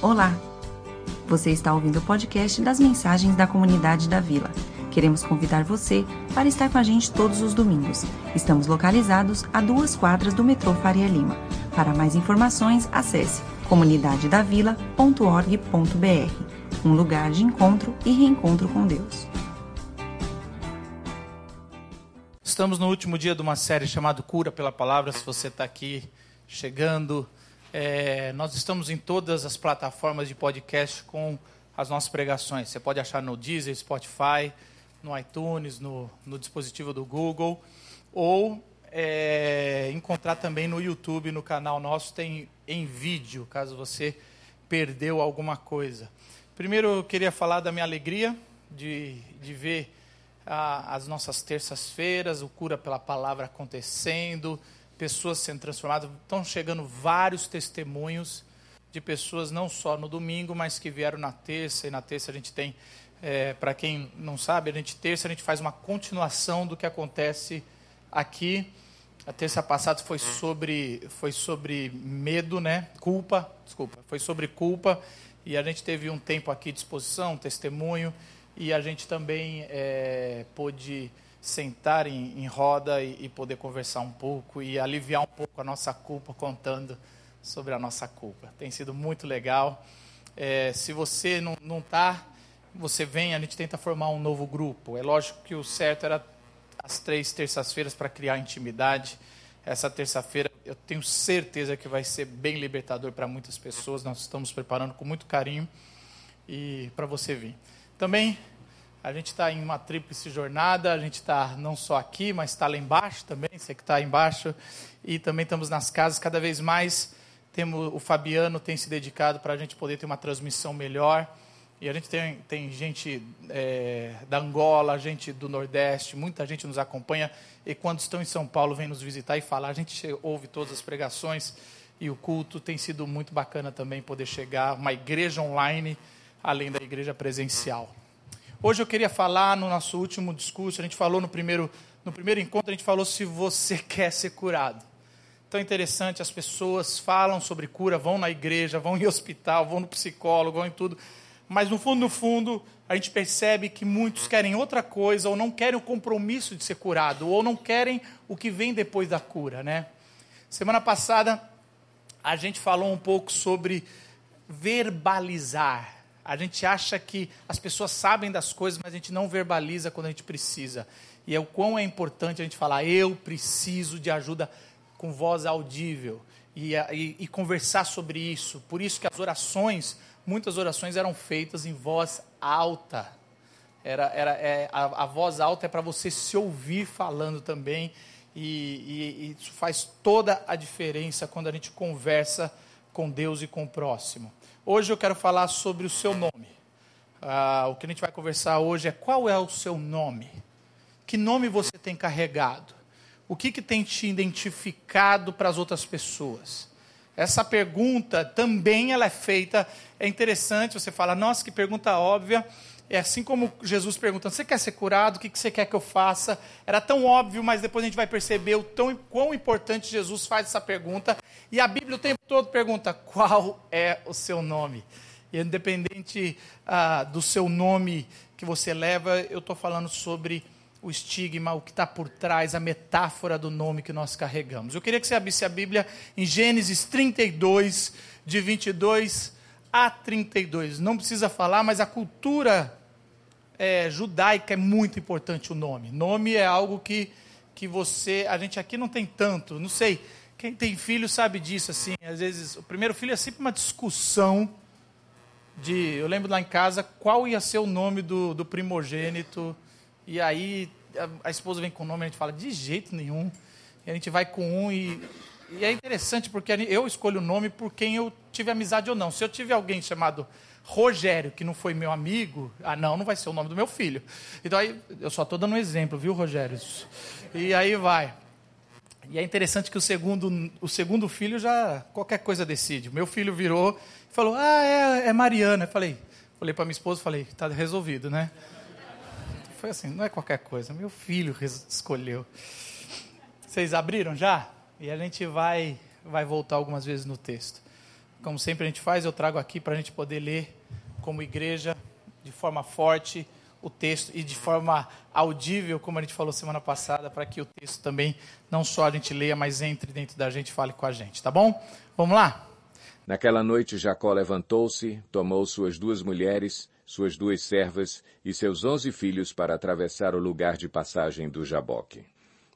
Olá! Você está ouvindo o podcast das mensagens da comunidade da Vila. Queremos convidar você para estar com a gente todos os domingos. Estamos localizados a duas quadras do metrô Faria Lima. Para mais informações, acesse comunidadedavila.org.br um lugar de encontro e reencontro com Deus. Estamos no último dia de uma série chamada Cura pela Palavra. Se você está aqui chegando, é, nós estamos em todas as plataformas de podcast com as nossas pregações. Você pode achar no Deezer, Spotify, no iTunes, no, no dispositivo do Google, ou é, encontrar também no YouTube, no canal nosso, tem em vídeo, caso você perdeu alguma coisa. Primeiro eu queria falar da minha alegria de, de ver a, as nossas terças-feiras, o Cura pela Palavra acontecendo, pessoas sendo transformadas. Estão chegando vários testemunhos de pessoas, não só no domingo, mas que vieram na terça. E na terça a gente tem, é, para quem não sabe, a gente terça a gente faz uma continuação do que acontece aqui. A terça passada foi sobre, foi sobre medo, né? Culpa, desculpa, foi sobre culpa. E a gente teve um tempo aqui de exposição, testemunho, e a gente também é, pôde sentar em, em roda e, e, poder conversar um pouco e aliviar um pouco a nossa culpa contando sobre a nossa culpa. Tem sido muito legal. É, se você não está, você vem, a gente tenta formar um novo grupo. É lógico que o certo era as três terças-feiras para criar intimidade. Essa terça-feira eu tenho certeza que vai ser bem libertador para muitas pessoas. Nós estamos preparando com muito carinho e para você vir. Também a gente está em uma tríplice jornada, a gente está não só aqui, mas está lá embaixo também, você que está embaixo, e também estamos nas casas, cada vez mais temos, o Fabiano tem se dedicado para a gente poder ter uma transmissão melhor, e a gente tem, tem gente é, da Angola, gente do Nordeste, muita gente nos acompanha, e quando estão em São Paulo, vem nos visitar e falar, a gente ouve todas as pregações, e o culto. Tem sido muito bacana também poder chegar, uma igreja online, além da igreja presencial. Hoje eu queria falar no nosso último discurso, a gente falou no primeiro, no primeiro encontro, a gente falou se você quer ser curado. Tão interessante, as pessoas falam sobre cura, vão na igreja, vão em hospital, vão no psicólogo, vão em tudo, mas no fundo, no fundo, a gente percebe que muitos querem outra coisa, ou não querem o compromisso de ser curado, ou não querem o que vem depois da cura, né? Semana passada, a gente falou um pouco sobre verbalizar a gente acha que as pessoas sabem das coisas, mas a gente não verbaliza quando a gente precisa. E é o quão é importante a gente falar, eu preciso de ajuda com voz audível. E, e, e conversar sobre isso. Por isso que as orações, muitas orações eram feitas em voz alta. Era, era, é, a, a voz alta é para você se ouvir falando também. E, e, e isso faz toda a diferença quando a gente conversa com Deus e com o próximo. Hoje eu quero falar sobre o seu nome. Ah, o que a gente vai conversar hoje é qual é o seu nome? Que nome você tem carregado? O que, que tem te identificado para as outras pessoas? Essa pergunta também ela é feita, é interessante, você fala, nossa, que pergunta óbvia. É assim como Jesus perguntando, você quer ser curado? O que, você quer que eu faça? Era tão óbvio, mas depois a gente vai perceber o tão, quão importante Jesus faz essa pergunta e a Bíblia o tempo todo pergunta: qual é o seu nome? E independente ah, do seu nome que você leva, eu estou falando sobre o estigma, o que está por trás, a metáfora do nome que nós carregamos. Eu queria que você abrisse a Bíblia em Gênesis 32, de 22 a 32. Não precisa falar, mas a cultura é, judaica é muito importante o nome. Nome é algo que, que você. A gente aqui não tem tanto, não sei. Quem tem filho sabe disso, assim. Às vezes, o primeiro filho é sempre uma discussão de. Eu lembro lá em casa qual ia ser o nome do, do primogênito. E aí a, a, esposa vem com o nome e a gente fala, de jeito nenhum. E a gente vai com um e. E é interessante porque eu escolho o nome por quem eu tive amizade ou não. Se eu tive alguém chamado Rogério, que não foi meu amigo, ah, não, não vai ser o nome do meu filho. Então aí, eu só estou dando um exemplo, viu, Rogério? E aí vai. E é interessante que o segundo, o segundo filho já qualquer coisa decide. Meu filho virou e falou: Ah, é, é Mariana. Eu falei, falei para minha esposa, falei, está resolvido, né? Foi assim, não é qualquer coisa. Meu filho escolheu. Vocês abriram já? E a gente vai vai voltar algumas vezes no texto. Como sempre a gente faz, eu trago aqui para a gente poder ler como igreja, de forma forte, o texto e de forma audível, como a gente falou semana passada, para que o texto também não só a gente leia, mas entre dentro da gente e fale com a gente, tá bom? Vamos lá? Naquela noite Jacó levantou-se, tomou suas duas mulheres, suas duas servas e seus onze filhos para atravessar o lugar de passagem do Jaboque.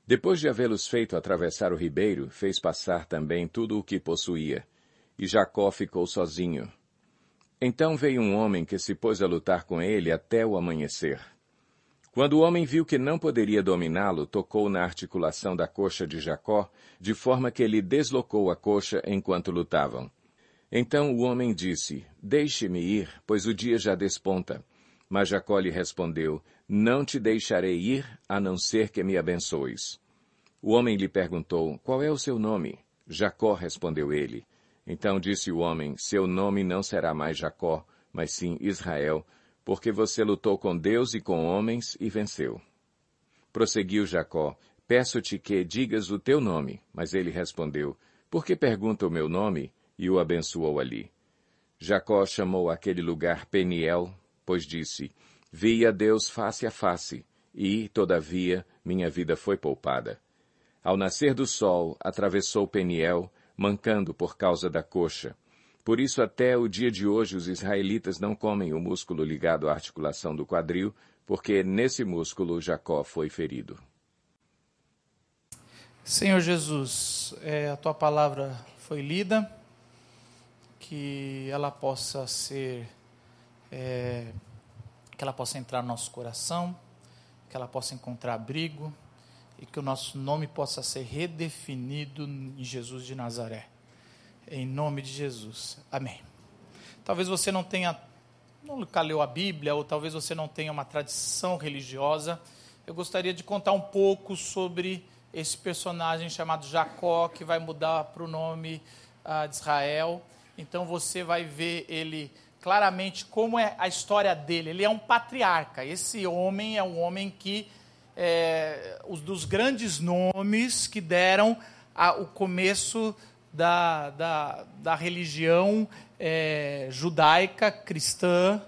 Depois de havê-los feito atravessar o ribeiro, fez passar também tudo o que possuía. E Jacó ficou sozinho. Então veio um homem que se pôs a lutar com ele até o amanhecer. Quando o homem viu que não poderia dominá-lo, tocou na articulação da coxa de Jacó, de forma que ele deslocou a coxa enquanto lutavam. Então o homem disse, Deixe-me ir, pois o dia já desponta. Mas Jacó lhe respondeu, Não te deixarei ir, a não ser que me abençoes. O homem lhe perguntou, Qual é o seu nome? Jacó respondeu ele. Então disse o homem, Seu nome não será mais Jacó, mas sim Israel, porque você lutou com Deus e com homens e venceu. Prosseguiu Jacó, Peço-te que digas o teu nome. Mas ele respondeu, Por que pergunta o meu nome? E o abençoou ali. Jacó chamou aquele lugar Peniel, pois disse, Vi a Deus face a face, e, todavia, minha vida foi poupada. Ao nascer do sol, atravessou Peniel, mancando por causa da coxa. Por isso, até o dia de hoje, os israelitas não comem o músculo ligado à articulação do quadril, porque nesse músculo Jacó foi ferido. Senhor Jesus, é, a tua palavra foi lida que ela possa ser, é, que ela possa entrar no nosso coração, que ela possa encontrar abrigo e que o nosso nome possa ser redefinido em Jesus de Nazaré. Em nome de Jesus. Amém. Talvez você não tenha, nunca leu a Bíblia, ou talvez você não tenha uma tradição religiosa. Eu gostaria de contar um pouco sobre esse personagem chamado Jacó, que vai mudar para o nome uh, de Israel então você vai ver ele claramente como é a história dele. Ele é um patriarca. Esse homem é um homem que é, os dos grandes nomes que deram a, o começo da, da, da religião é, judaica cristã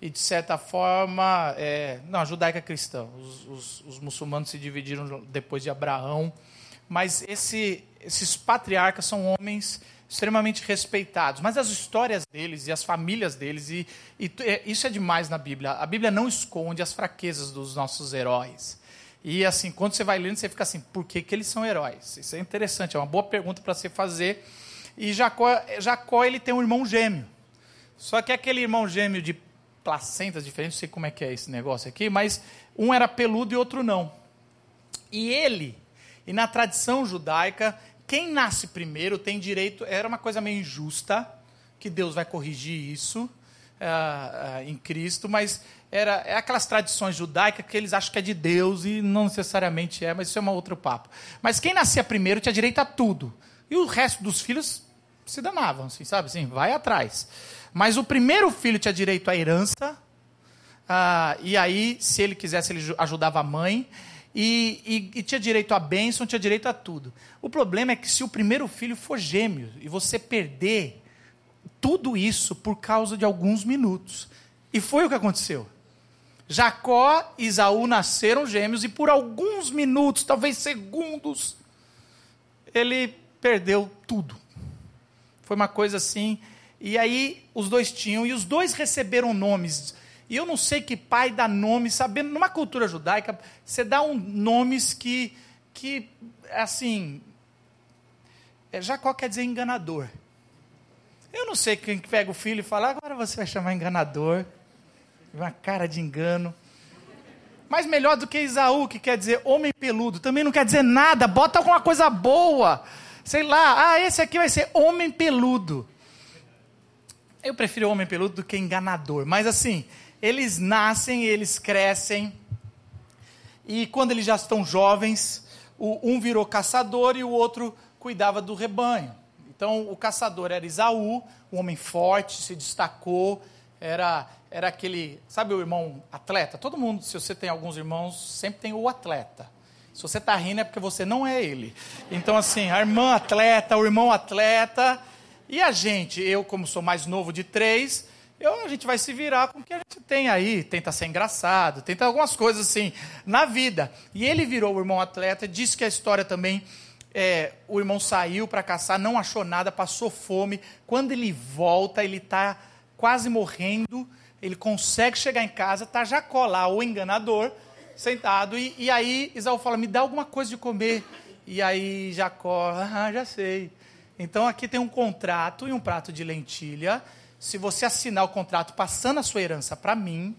e de certa forma é, não judaica cristã os, os, os, muçulmanos se dividiram depois de Abraão mas esse, esses patriarcas são homens extremamente respeitados. Mas as histórias deles e as famílias deles, e, e é, isso é demais na Bíblia. A Bíblia não esconde as fraquezas dos nossos heróis. E assim, quando você vai lendo, você fica assim, por que, que eles são heróis? Isso é interessante, é uma boa pergunta para você fazer. E Jacó, Jacó, ele tem um irmão gêmeo. Só que é aquele irmão gêmeo de placentas diferentes, não sei como é que é esse negócio aqui, mas um era peludo e outro não. E ele, e na tradição judaica, quem nasce primeiro tem direito. Era uma coisa meio injusta, que Deus vai corrigir isso uh, uh, em Cristo, mas era é aquelas tradições judaicas que eles acham que é de Deus e não necessariamente é, mas isso é um outro papo. Mas quem nascia primeiro tinha direito a tudo. E o resto dos filhos se danavam, assim, sabe? Assim, vai atrás. Mas o primeiro filho tinha direito à herança, uh, e aí, se ele quisesse, ele ajudava a mãe e, e, e, tinha direito à bênção, tinha direito a tudo. O problema é que se o primeiro filho for gêmeo e você perder tudo isso por causa de alguns minutos. E foi o que aconteceu. Jacó e Isaú nasceram gêmeos e por alguns minutos, talvez segundos, ele perdeu tudo. Foi uma coisa assim. E aí os dois tinham, e os dois receberam nomes e eu não sei que pai dá nome, sabendo, numa cultura judaica, você dá um, nomes que, que, assim, é, Jacó quer dizer enganador. Eu não sei quem pega o filho e fala, agora você vai chamar enganador. Uma cara de engano. Mas melhor do que Isaú, que quer dizer homem peludo. Também não quer dizer nada, bota alguma coisa boa. Sei lá, ah, esse aqui vai ser homem peludo. Eu prefiro homem peludo do que enganador. Mas assim, eles nascem, eles crescem, e quando eles já estão jovens, um virou caçador e o outro cuidava do rebanho. Então, o caçador era Isaú, um homem forte, se destacou, era, era aquele, sabe o irmão atleta? Todo mundo, se você tem alguns irmãos, sempre tem o atleta. Se você está rindo é porque você não é ele. Então, assim, a irmã atleta, o irmão atleta, E a gente, eu como sou mais novo de três, eu, a gente vai se virar com o que a gente tem aí, tenta ser engraçado, tenta algumas coisas assim na vida. E ele virou o irmão atleta, disse que a história também, é, o irmão saiu para caçar, não achou nada, passou fome. Quando ele volta, ele está quase morrendo, ele consegue chegar em casa, está Jacó lá, o enganador, sentado, e, e aí Isaú fala, me dá alguma coisa de comer. E aí Jacó, ah, já sei. Então aqui tem um contrato e um prato de lentilha, se você assinar o contrato passando a sua herança para mim,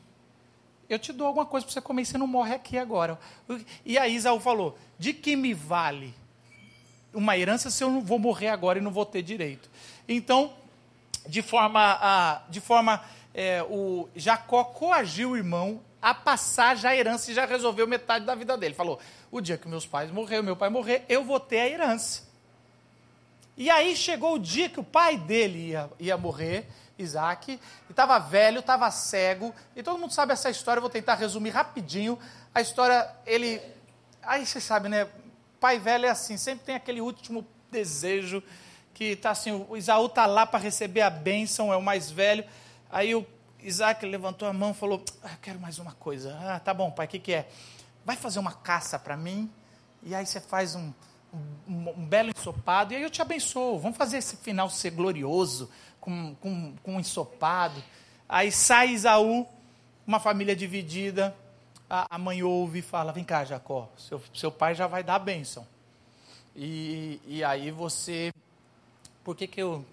eu te dou alguma coisa para você comer e você não morre aqui agora. E aí Isaú falou: de que me vale uma herança se eu não vou morrer agora e não vou ter direito? Então, de forma, de forma é, o Jacó coagiu o irmão a passar já a herança e já resolveu metade da vida dele. Falou: o dia que meus pais morrer, meu pai morrer, eu vou ter a herança. E aí chegou o dia que o pai dele ia, ia morrer Isaac, estava velho, estava cego, e todo mundo sabe essa história, eu vou tentar resumir rapidinho. A história, ele. Aí você sabe, né? Pai velho é assim, sempre tem aquele último desejo que está assim, o Isaú está lá para receber a bênção, é o mais velho. Aí o Isaac levantou a mão e falou: ah, quero mais uma coisa. Ah, tá bom, pai, o que, que é? Vai fazer uma caça para mim, e aí você faz um, um, um, belo ensopado, e aí eu te abençoo. Vamos fazer esse final ser glorioso com, com, com um ensopado. Aí sai Isaú, uma família dividida. A, a mãe ouve e fala: Vem cá, Jacó, seu, seu pai já vai dar a bênção. E, e aí você. Por que, que eu,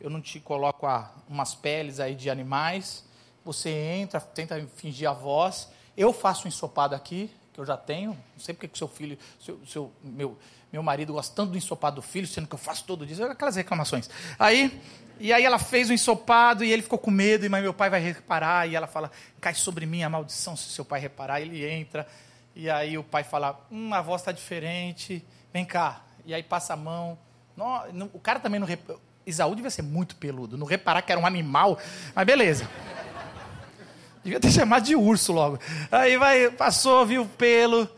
eu não te coloco a, umas peles aí de animais? Você entra, tenta fingir a voz. Eu faço um ensopado aqui, que eu já tenho. Não sei porque que seu filho, seu, seu, meu, meu marido gosta tanto do ensopado do filho, sendo que eu faço todo dia. Aquelas reclamações. Aí e aí ela fez o ensopado e ele ficou com medo, e mas meu pai vai reparar, e ela fala, cai sobre mim a maldição se seu pai reparar. Ele entra, e aí o pai fala, hum, a voz está diferente, vem cá. E aí passa a mão. Não, o cara também não. Isaú devia ser muito peludo, não reparar que era um animal, mas beleza. Devia ter chamado de urso logo. Aí vai, passou, viu o pelo,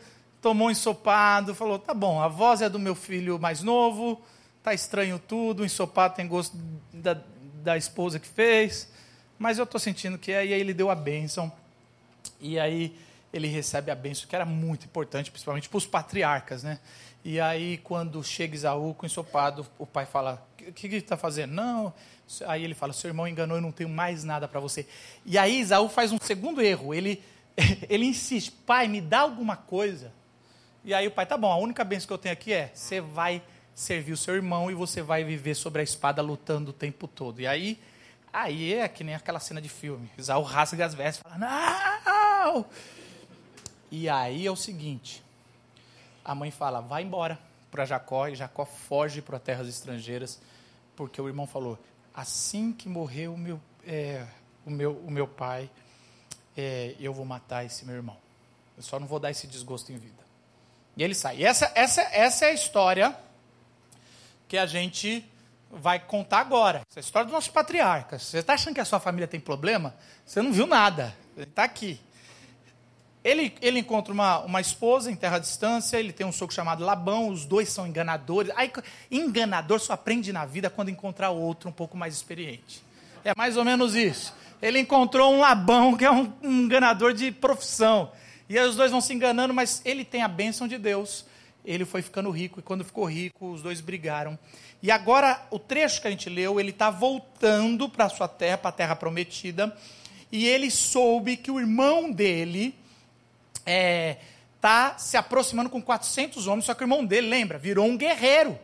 tomou um ensopado, falou, tá bom, a voz é do meu filho mais novo, Está estranho tudo, o ensopado tem gosto da, da esposa que fez, mas eu estou sentindo que é. E aí ele deu a bênção, e aí ele recebe a bênção, que era muito importante, principalmente para os patriarcas, né? E aí, quando chega Isaú com o ensopado, o pai fala: O que, ele está fazendo? Não. Aí ele fala: Seu irmão enganou, eu não tenho mais nada para você. E aí, Isaú faz um segundo erro. Ele, ele insiste: Pai, me dá alguma coisa. E aí, o pai: Tá bom, a única bênção que eu tenho aqui é: Você vai servir o seu irmão e você vai viver sobre a espada lutando o tempo todo. E aí, aí é que nem aquela cena de filme. Isaú rasga as vestes e fala, não! E aí é o seguinte, a mãe fala, vai embora para Jacó, e Jacó foge para terras estrangeiras, porque o irmão falou, assim que morreu o meu, é, o meu, o meu pai, é, eu vou matar esse meu irmão. Eu só não vou dar esse desgosto em vida. E ele sai. E essa, essa, essa é a história que a gente vai contar agora. Essa é a história dos nossos patriarcas. Você está achando que a sua família tem problema? Você não viu nada. Ele está aqui. Ele, ele encontra uma, uma esposa em terra distância, ele tem um sogro chamado Labão, os dois são enganadores. Aí, enganador só aprende na vida quando encontrar outro um pouco mais experiente. É mais ou menos isso. Ele encontrou um Labão, que é um, um enganador de profissão. E aí os dois vão se enganando, mas ele tem a bênção de Deus ele foi ficando rico, e quando ficou rico, os dois brigaram. E agora, o trecho que a gente leu, ele está voltando para a sua terra, para a terra prometida, e ele soube que o irmão dele é, tá se aproximando com 400 homens, só que o irmão dele, lembra, virou um guerreiro.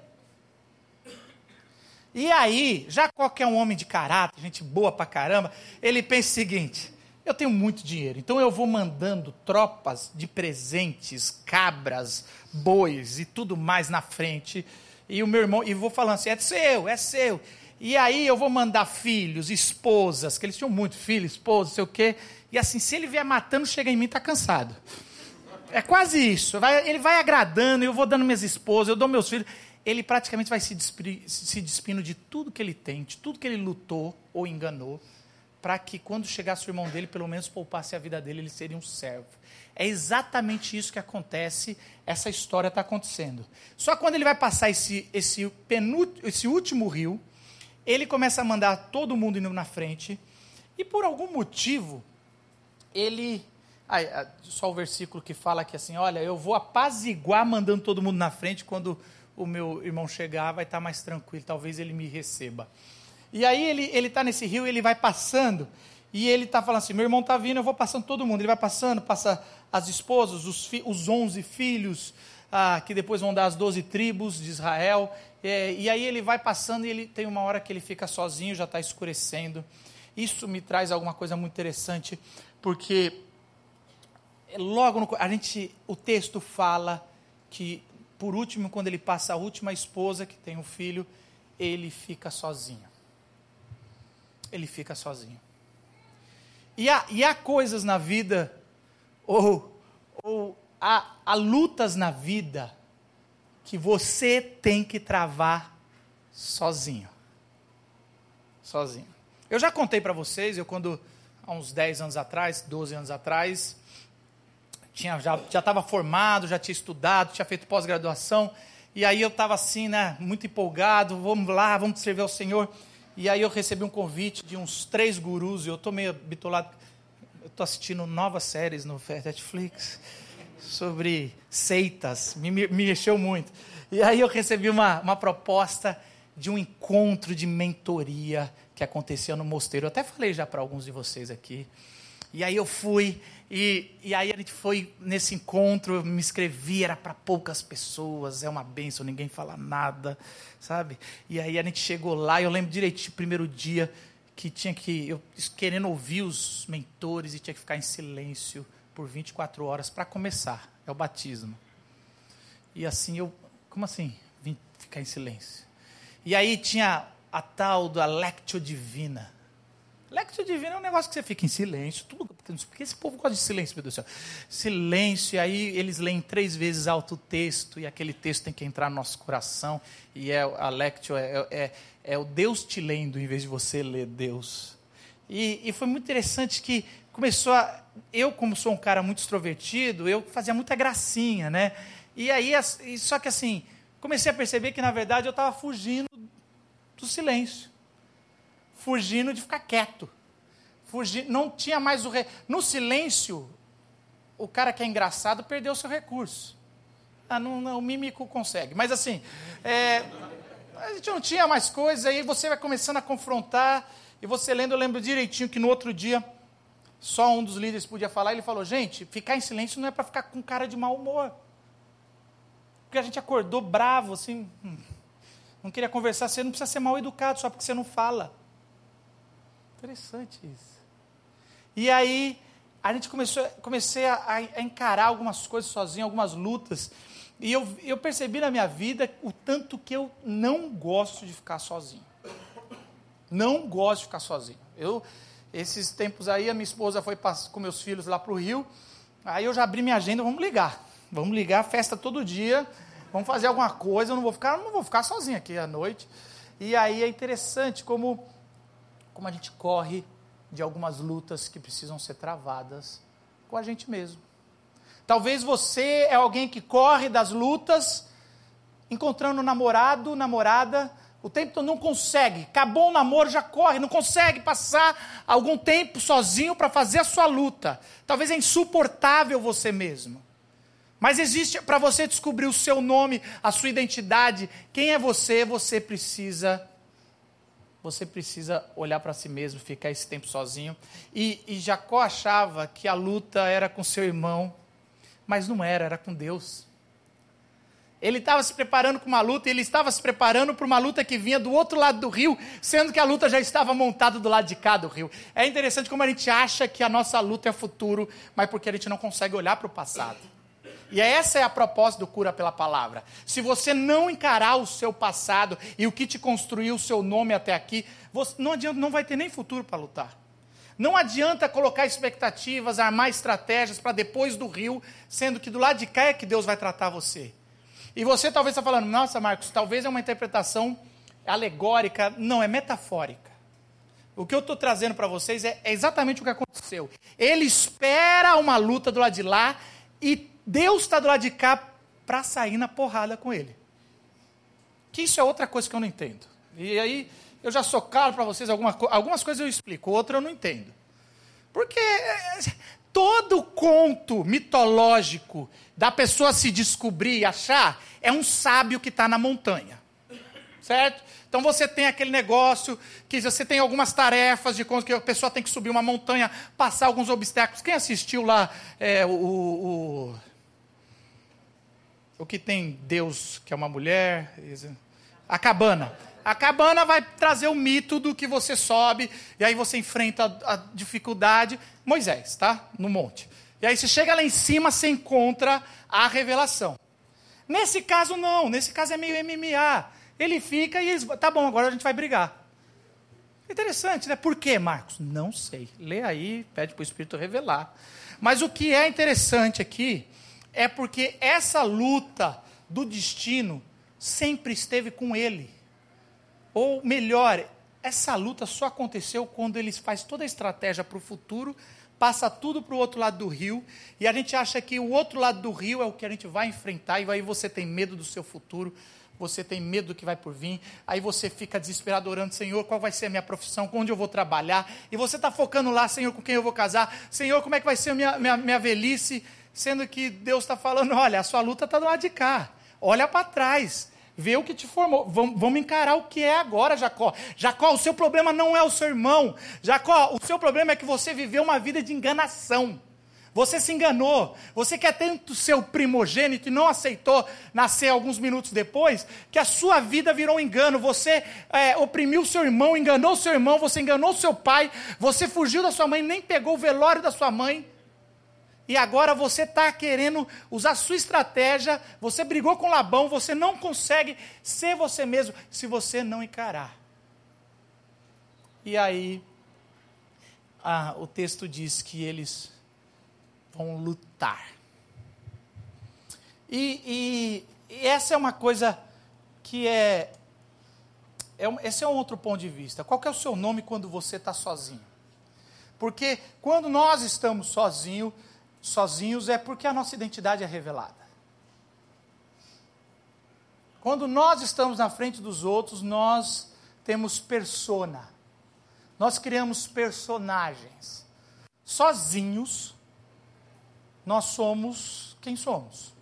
E aí, já qualquer um homem de caráter, gente boa pra caramba, ele pensa o seguinte: eu tenho muito dinheiro, então eu vou mandando tropas de presentes, cabras, bois e tudo mais na frente. E o meu irmão, e vou falando assim: é seu, é seu. E aí eu vou mandar filhos, esposas, que eles tinham muito filho, esposa, sei o quê. E assim, se ele vier matando, chega em mim, está cansado. É quase isso. Vai, ele vai agradando, eu vou dando minhas esposas, eu dou meus filhos. Ele praticamente vai se, despir, se despindo de tudo que ele tem, de tudo que ele lutou ou enganou para que quando chegasse o irmão dele, pelo menos poupasse a vida dele, ele seria um servo. É exatamente isso que acontece, essa história está acontecendo. Só quando ele vai passar esse, esse, esse último rio, ele começa a mandar todo mundo indo na frente, e por algum motivo, ele. Ah, só o versículo que fala que assim: olha, eu vou apaziguar mandando todo mundo na frente, quando o meu irmão chegar, vai estar mais tranquilo, talvez ele me receba. E aí ele está nesse rio, ele vai passando, e ele está falando assim: meu irmão está vindo, eu vou passando todo mundo. Ele vai passando, passa as esposas, os, fi, os 11 filhos, ah, que depois vão dar as 12 tribos de Israel. É, e aí ele vai passando e ele tem uma hora que ele fica sozinho, já está escurecendo. Isso me traz alguma coisa muito interessante, porque logo no, a gente, o texto fala que, por último, quando ele passa a última esposa, que tem um filho, ele fica sozinho. Ele fica sozinho. E há, e há coisas na vida, ou, ou há, há lutas na vida, que você tem que travar sozinho. Sozinho. Eu já contei para vocês, eu quando, há uns 10 anos atrás, 12 anos atrás, tinha, já estava formado, já tinha estudado, tinha feito pós-graduação, e aí eu estava assim, né, muito empolgado, vamos lá, vamos servir ao Senhor. E aí eu recebi um convite de uns três gurus, e eu estou meio bitolado. Eu estou assistindo novas séries no Netflix sobre seitas, me, me mexeu muito. E aí eu recebi uma, uma proposta de um encontro de mentoria que acontecia no mosteiro. Eu até falei já para alguns de vocês aqui. E aí eu fui, e, e aí a gente foi nesse encontro, eu me inscrevi, era para poucas pessoas, é uma benção, ninguém fala nada, sabe? E aí a gente chegou lá, eu lembro direitinho, primeiro dia, que tinha que, eu querendo ouvir os mentores e tinha que ficar em silêncio por 24 horas para começar, é o batismo. E assim eu, como assim, vim ficar em silêncio? E aí tinha a tal da Lectio Divina, Lectio divino é um negócio que você fica em silêncio. Tudo, porque esse povo gosta de silêncio, meu Deus do céu. Silêncio, e aí eles leem três vezes alto texto, e aquele texto tem que entrar no nosso coração. E é, a Lectio é, é, é o Deus te lendo em vez de você ler Deus. E, e foi muito interessante que começou a. Eu, como sou um cara muito extrovertido, eu fazia muita gracinha, né? E aí, só que assim, comecei a perceber que na verdade eu estava fugindo do silêncio fugindo de ficar quieto. Fugir, não tinha mais o. Re... No silêncio, o cara que é engraçado perdeu o seu recurso. Ah, não, não, o mímico consegue. Mas assim, é, a gente não tinha mais coisas, aí você vai começando a confrontar, e você lendo, eu lembro direitinho que no outro dia, só um dos líderes podia falar, ele falou, gente, ficar em silêncio não é para ficar com cara de mau humor. Porque a gente acordou bravo, assim, hum, não queria conversar, você não precisa ser mal educado só porque você não fala. Interessante isso. E aí, a gente começou, comecei a, a encarar algumas coisas sozinho, algumas lutas. E eu, eu percebi na minha vida o tanto que eu não gosto de ficar sozinho. Não gosto de ficar sozinho. Eu, esses tempos aí, a minha esposa foi com meus filhos lá para o Rio. Aí eu já abri minha agenda, vamos ligar. Vamos ligar, festa todo dia. Vamos fazer alguma coisa. Eu não vou ficar, não vou ficar sozinho aqui à noite. E aí é interessante como como a gente corre de algumas lutas que precisam ser travadas com a gente mesmo. Talvez você é alguém que corre das lutas, encontrando namorado, namorada, o tempo não consegue, acabou o namoro, já corre, não consegue passar algum tempo sozinho para fazer a sua luta. Talvez é insuportável você mesmo. Mas existe, para você descobrir o seu nome, a sua identidade, quem é você, você precisa você precisa olhar para si mesmo, ficar esse tempo sozinho. E, e Jacó achava que a luta era com seu irmão, mas não era, era com Deus. Ele estava se preparando para uma luta, ele estava se preparando para uma luta que vinha do outro lado do rio, sendo que a luta já estava montada do lado de cá do rio. É interessante como a gente acha que a nossa luta é futuro, mas porque a gente não consegue olhar para o passado. E essa é a proposta do cura pela palavra. Se você não encarar o seu passado e o que te construiu o seu nome até aqui, você, não adianta, não vai ter nem futuro para lutar. Não adianta colocar expectativas, armar estratégias para depois do rio, sendo que do lado de cá é que Deus vai tratar você. E você talvez está falando, nossa, Marcos, talvez é uma interpretação alegórica. Não, é metafórica. O que eu estou trazendo para vocês é, é exatamente o que aconteceu. Ele espera uma luta do lado de lá e Deus está do lado de cá para sair na porrada com ele. Que isso é outra coisa que eu não entendo. E aí, eu já sou claro para vocês, alguma, algumas coisas eu explico, outras eu não entendo. Porque é, todo conto mitológico da pessoa se descobrir e achar é um sábio que está na montanha. Certo? Então você tem aquele negócio que você tem algumas tarefas de que a pessoa tem que subir uma montanha, passar alguns obstáculos. Quem assistiu lá é, o, o, o que tem Deus, que é uma mulher? A cabana. A cabana vai trazer o mito do que você sobe, e aí você enfrenta a, a dificuldade. Moisés, tá? No monte. E aí você chega lá em cima, você encontra a revelação. Nesse caso, não. Nesse caso é meio MMA. Ele fica e eles. Tá bom, agora a gente vai brigar. Interessante, né? Por quê, Marcos? Não sei. Lê aí, pede para o Espírito revelar. Mas o que é interessante aqui é porque essa luta do destino sempre esteve com ele. Ou melhor, essa luta só aconteceu quando ele faz toda a estratégia para o futuro, passa tudo para o outro lado do rio, e a gente acha que o outro lado do rio é o que a gente vai enfrentar, e aí você tem medo do seu futuro, você tem medo do que vai por vir, aí você fica desesperado orando, Senhor, qual vai ser a minha profissão, onde eu vou trabalhar, e você está focando lá, Senhor, com quem eu vou casar, Senhor, como é que vai ser a minha, minha, minha velhice, sendo que Deus está falando, olha, a sua luta está do lado de cá, olha para trás, Vê o que te formou. Vamos, vamos encarar o que é agora, Jacó. Jacó, o seu problema não é o seu irmão. Jacó, o seu problema é que você viveu uma vida de enganação. Você se enganou. Você quer tanto seu primogênito e não aceitou nascer alguns minutos depois, que a sua vida virou um engano. Você é, oprimiu seu irmão, enganou seu irmão, você enganou seu pai, você fugiu da sua mãe, nem pegou o velório da sua mãe e agora você está querendo usar sua estratégia, você brigou com Labão, você não consegue ser você mesmo se você não encarar. E aí, ah, o texto diz que eles vão lutar. E, e, e essa é uma coisa que é, é. Esse é um outro ponto de vista. Qual é o seu nome quando você está sozinho? Porque quando nós estamos sozinhos, sozinhos é porque a nossa identidade é revelada. Quando nós estamos na frente dos outros, nós temos persona. Nós criamos personagens. Sozinhos, nós somos quem somos.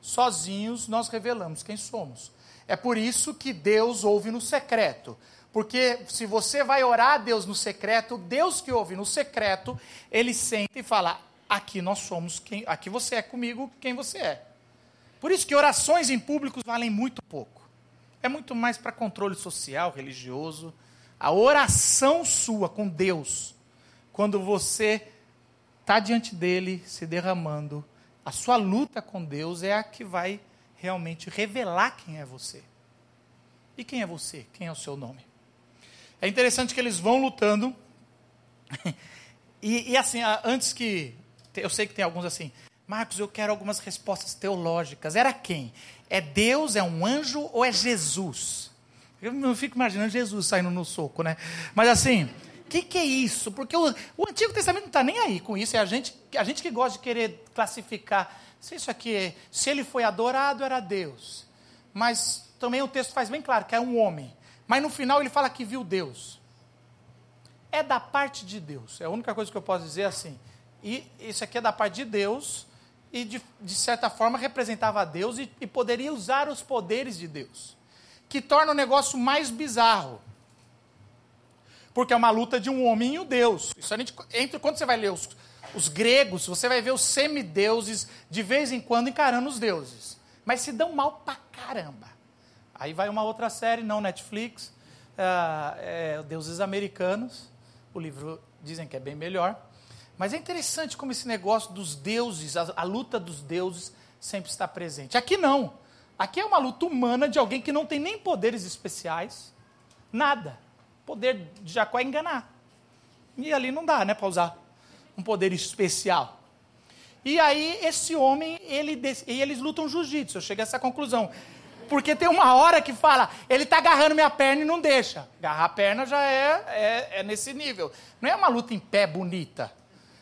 Sozinhos, nós revelamos quem somos. É por isso que Deus ouve no secreto. Porque se você vai orar a Deus no secreto, Deus que ouve no secreto, ele sente e fala: aqui nós somos quem, aqui você é comigo quem você é. Por isso que orações em públicos valem muito pouco. É muito mais para controle social, religioso. A oração sua com Deus, quando você está diante dele, se derramando, a sua luta com Deus é a que vai realmente revelar quem é você. E quem é você? Quem é o seu nome? É interessante que eles vão lutando. e, e assim, antes que eu sei que tem alguns assim, Marcos, eu quero algumas respostas teológicas. Era quem? É Deus, é um anjo ou é Jesus? Eu não fico imaginando Jesus saindo no soco, né? Mas assim, o que, que, é isso? Porque o, o Antigo Testamento não está nem aí com isso. É a gente, a gente que gosta de querer classificar. Se isso aqui, é, se ele foi adorado, era Deus. Mas também o texto faz bem claro que é um homem. Mas no final ele fala que viu Deus. É da parte de Deus. É a única coisa que eu posso dizer assim. E isso aqui é da parte de Deus, e de, de certa forma representava a Deus e, e poderia usar os poderes de Deus, que torna o negócio mais bizarro. Porque é uma luta de um homem e um Deus. Isso a gente, entre, quando você vai ler os, os gregos, você vai ver os semideuses de vez em quando encarando os deuses. Mas se dão mal pra caramba. Aí vai uma outra série, não Netflix, uh, é, Deuses Americanos. O livro dizem que é bem melhor. Mas é interessante como esse negócio dos deuses, a, a, luta dos deuses, sempre está presente. Aqui não. Aqui é uma luta humana de alguém que não tem nem poderes especiais, nada. O poder de Jacó é enganar. E ali não dá, né, para usar um poder especial. E aí, esse homem, ele, e eles lutam jiu-jitsu. Eu cheguei a essa conclusão. Porque tem uma hora que fala, ele está agarrando minha perna e não deixa. Agarrar a perna já é, é, é nesse nível. Não é uma luta em pé bonita.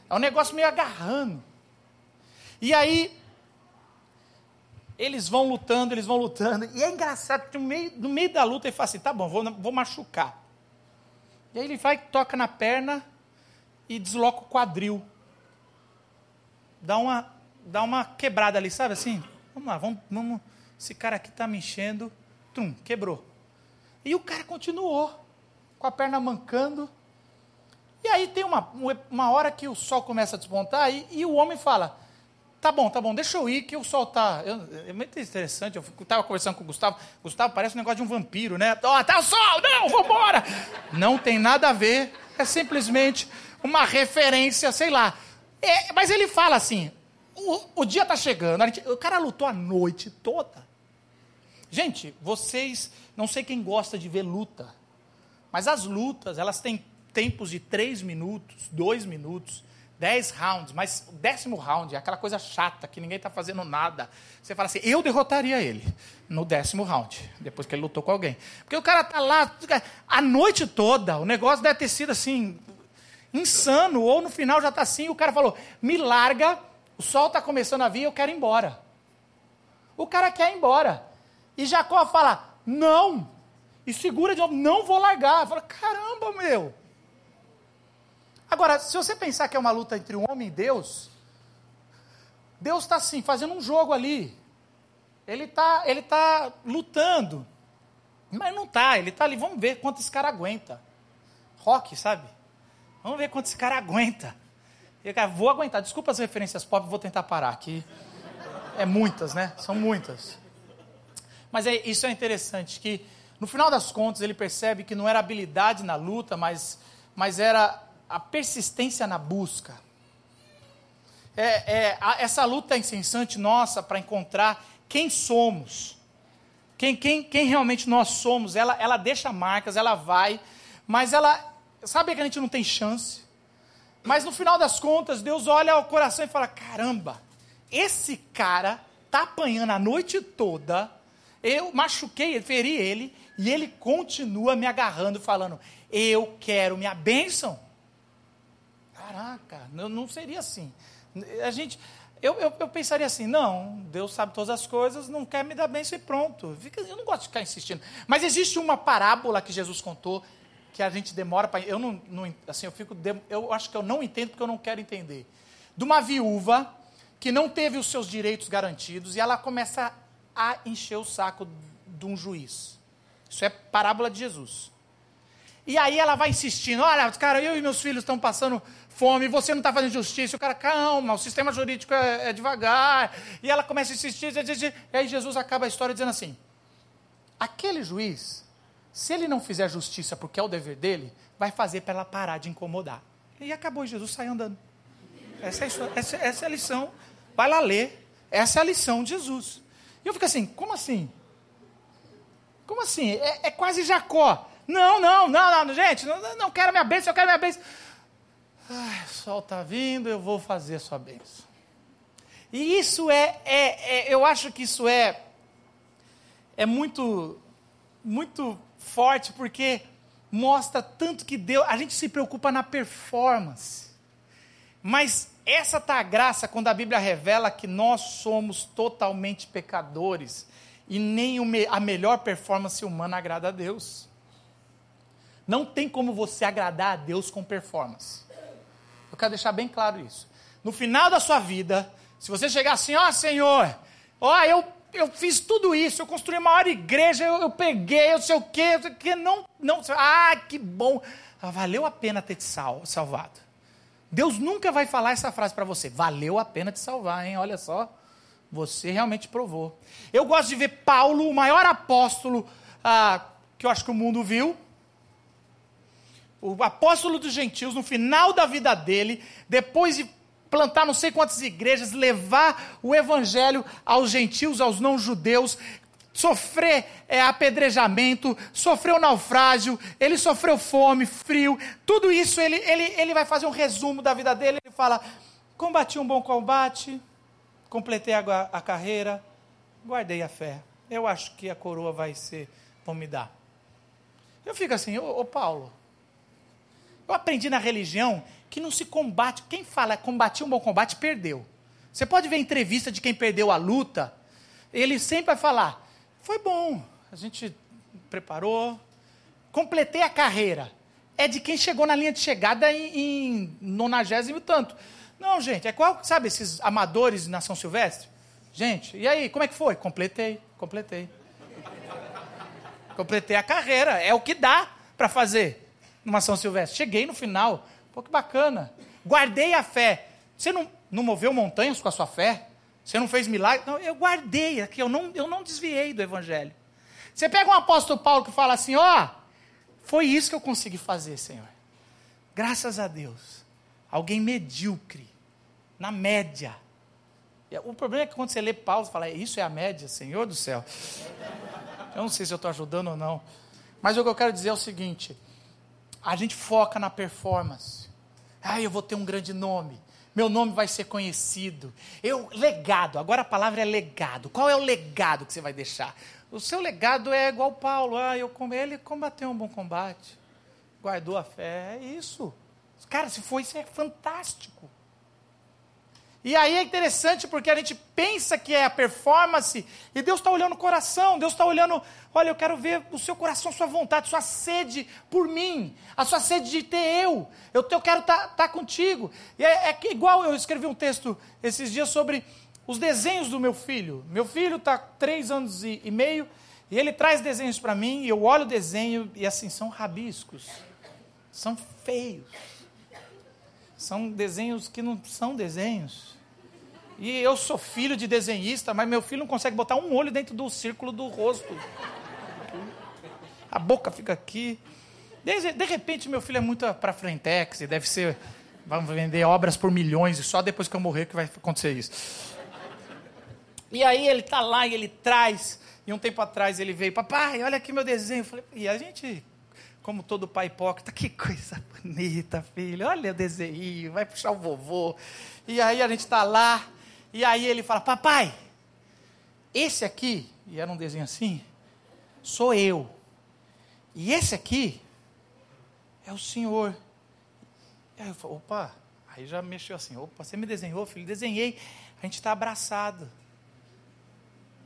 É um negócio meio agarrando. E aí, eles vão lutando, eles vão lutando. E é engraçado que no meio, no meio da luta ele fala assim: tá bom, vou, vou machucar. E aí ele vai, toca na perna e desloca o quadril. Dá uma, dá uma quebrada ali, sabe assim? Vamos lá, vamos, vamos. Esse cara aqui está me enchendo. Tum, quebrou. E o cara continuou, com a perna mancando. E aí tem uma, uma hora que o sol começa a despontar e, e o homem fala: Tá bom, tá bom, deixa eu ir que o sol tá. Eu, é muito interessante, eu estava conversando com o Gustavo. Gustavo parece um negócio de um vampiro, né? Ó, oh, tá o sol, não, vambora! Não tem nada a ver, é simplesmente uma referência, sei lá. É, mas ele fala assim: o, o dia tá chegando, gente, o cara lutou a noite toda. Gente, vocês, não sei quem gosta de ver luta, mas as lutas, elas têm tempos de três minutos, dois minutos, dez rounds, mas o décimo round é aquela coisa chata que ninguém está fazendo nada. Você fala assim, eu derrotaria ele no décimo round, depois que ele lutou com alguém. Porque o cara está lá a noite toda, o negócio deve ter sido assim, insano, ou no final já está assim, o cara falou, me larga, o sol está começando a vir, eu quero ir embora. O cara quer ir embora. E Jacó fala, não. E segura de novo, não vou largar. Fala, caramba, meu. Agora, se você pensar que é uma luta entre o homem e Deus, Deus está assim, fazendo um jogo ali. Ele está ele tá lutando. Mas não está, ele está ali, vamos ver quanto esse cara aguenta. Rock, sabe? Vamos ver quanto esse cara aguenta. Eu, cara, vou aguentar. Desculpa as referências pop, vou tentar parar aqui. É muitas, né? São muitas. Mas é, isso é interessante, que no final das contas ele percebe que não era habilidade na luta, mas, mas era a persistência na busca. É, é, a, essa luta incessante nossa para encontrar quem somos, quem, quem, quem realmente nós somos. Ela, ela deixa marcas, ela vai, mas ela sabe que a gente não tem chance. Mas no final das contas, Deus olha ao coração e fala: caramba, esse cara tá apanhando a noite toda, eu machuquei, feri ele, e ele continua me agarrando, falando: eu quero minha bênção. Caraca, não, não seria assim. A gente, eu, eu, eu, pensaria assim, não, Deus sabe todas as coisas, não quer me dar bênção e pronto. Eu não gosto de ficar insistindo. Mas existe uma parábola que Jesus contou que a gente demora para. Eu não, não, assim, eu fico. Eu acho que eu não entendo porque eu não quero entender. De uma viúva que não teve os seus direitos garantidos e ela começa a encher o saco de um juiz. Isso é parábola de Jesus. E aí ela vai insistindo: olha, cara, eu e meus filhos estão passando fome, você não está fazendo justiça. O cara, calma, o sistema jurídico é, é devagar. E ela começa a insistir, e aí Jesus acaba a história dizendo assim: aquele juiz, se ele não fizer justiça porque é o dever dele, vai fazer para ela parar de incomodar. E acabou, Jesus sai andando. Essa é, essa, essa é a lição. Vai lá ler. Essa é a lição de Jesus. E eu fico assim, como assim? Como assim? É, é quase Jacó. Não, não, não, não, gente, não, não quero minha bênção, eu quero minha bênção. Ai, o sol está vindo, eu vou fazer a sua bênção. E isso é, é, é, eu acho que isso é, é muito, muito forte, porque mostra tanto que Deus, a gente se preocupa na performance. Mas essa tá a graça quando a Bíblia revela que nós somos totalmente pecadores e nem a melhor performance humana agrada a Deus. Não tem como você agradar a Deus com performance. Eu quero deixar bem claro isso. No final da sua vida, se você chegar assim, ó oh, Senhor, ó, oh, eu, eu fiz tudo isso, eu construí a maior igreja, eu, eu peguei, eu sei o quê, eu sei o quê, não, não, ah, que bom, ah, valeu a pena ter te sal, salvado. Deus nunca vai falar essa frase para você, valeu a pena te salvar, hein, olha só, você realmente provou. Eu gosto de ver Paulo, o maior apóstolo ah, que eu acho que o mundo viu, o apóstolo dos gentios, no final da vida dele, depois de plantar não sei quantas igrejas, levar o evangelho aos gentios, aos não-judeus, sofrer é, apedrejamento, sofreu naufrágio, ele sofreu fome, frio, tudo isso ele, ele, ele vai fazer um resumo da vida dele. Ele fala: combati um bom combate, completei a, a carreira, guardei a fé. Eu acho que a coroa vai ser, vão me dar. Eu fico assim, ô, ô Paulo, eu aprendi na religião que não se combate. Quem fala combati um bom combate, perdeu. Você pode ver entrevista de quem perdeu a luta. ele sempre vai falar: foi bom, a gente preparou, completei a carreira. É de quem chegou na linha de chegada em, em nonagésimo tanto. Não, gente, é qual, sabe, esses amadores na São Silvestre? Gente, e aí, como é que foi? Completei, completei. Completei a carreira, é o que dá para fazer numa São Silvestre. Cheguei no final, pô, que bacana. Guardei a fé. Você não, não moveu montanhas com a sua fé? Você não fez milagre? Não, eu guardei, aqui, eu não, eu não desviei do Evangelho. Você pega um apóstolo Paulo que fala assim: ó, foi isso que eu consegui fazer, Senhor. Graças a Deus. Alguém medíocre, na média. O problema é que quando você lê Paulo, você fala: Isso é a média, Senhor do céu. Eu não sei se eu estou ajudando ou não. Mas o que eu quero dizer é o seguinte: a gente foca na performance. Ah, eu vou ter um grande nome. Meu nome vai ser conhecido. Eu legado. Agora a palavra é legado. Qual é o legado que você vai deixar? O seu legado é igual Paulo. Ah, eu ele combateu um bom combate. Guardou a fé. É isso. Cara, se for isso é fantástico. E aí é interessante porque a gente pensa que é a performance, e Deus está olhando o coração, Deus está olhando, olha, eu quero ver o seu coração, sua vontade, sua sede por mim, a sua sede de ter eu, eu, eu quero estar tá, tá contigo. E é, é igual eu escrevi um texto esses dias sobre os desenhos do meu filho. Meu filho está três anos e, e meio, e ele traz desenhos para mim, e eu olho o desenho, e assim, são rabiscos, são feios são desenhos que não são desenhos. E eu sou filho de desenhista, mas meu filho não consegue botar um olho dentro do círculo do rosto. A boca fica aqui. De, repente, meu filho é muito para frentex e deve ser. Vamos vender obras por milhões e só depois que eu morrer que vai acontecer isso. E aí ele está lá e ele traz. E um tempo atrás ele veio, papai, olha aqui meu desenho. Eu falei, e a gente como todo pai hipócrita, que coisa bonita, filho, olha o desenho, vai puxar o vovô. E aí a gente está lá, e aí ele fala, papai, esse aqui, e era um desenho assim, sou eu. E esse aqui é o senhor. E aí eu falo, opa, aí já mexeu assim, opa, você me desenhou, filho? Desenhei, a gente está abraçado.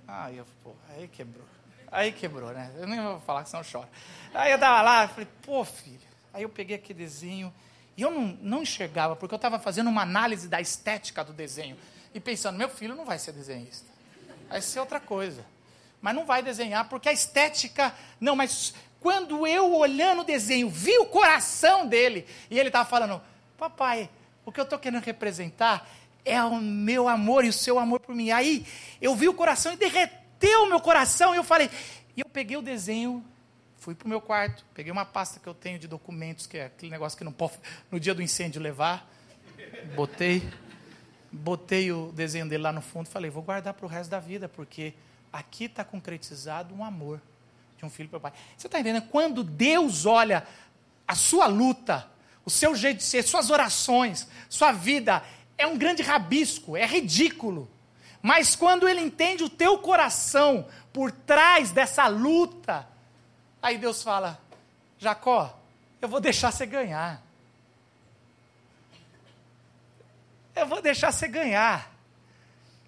Aí eu, pô, aí quebrou. Aí quebrou, né? Eu nem vou falar, senão eu choro. Aí eu estava lá, falei, pô, filho. Aí eu peguei aquele desenho e eu não, não enxergava, porque eu estava fazendo uma análise da estética do desenho. E pensando, meu filho não vai ser desenhista. Vai ser outra coisa. Mas não vai desenhar, porque a estética. Não, mas quando eu olhando o desenho, vi o coração dele, e ele estava falando, papai, o que eu estou querendo representar é o meu amor e o seu amor por mim. Aí eu vi o coração e derreteu bateu o meu coração e eu falei. E eu peguei o desenho, fui para o meu quarto, peguei uma pasta que eu tenho de documentos, que é aquele negócio que não pode no dia do incêndio levar. Botei, botei o desenho dele lá no fundo e falei, vou guardar para o resto da vida, porque aqui está concretizado um amor de um filho para o pai. Você está entendendo? Quando Deus olha a sua luta, o seu jeito de ser, suas orações, sua vida, é um grande rabisco, é ridículo. Mas quando ele entende o teu coração por trás dessa luta, aí Deus fala: Jacó, eu vou deixar você ganhar. Eu vou deixar você ganhar.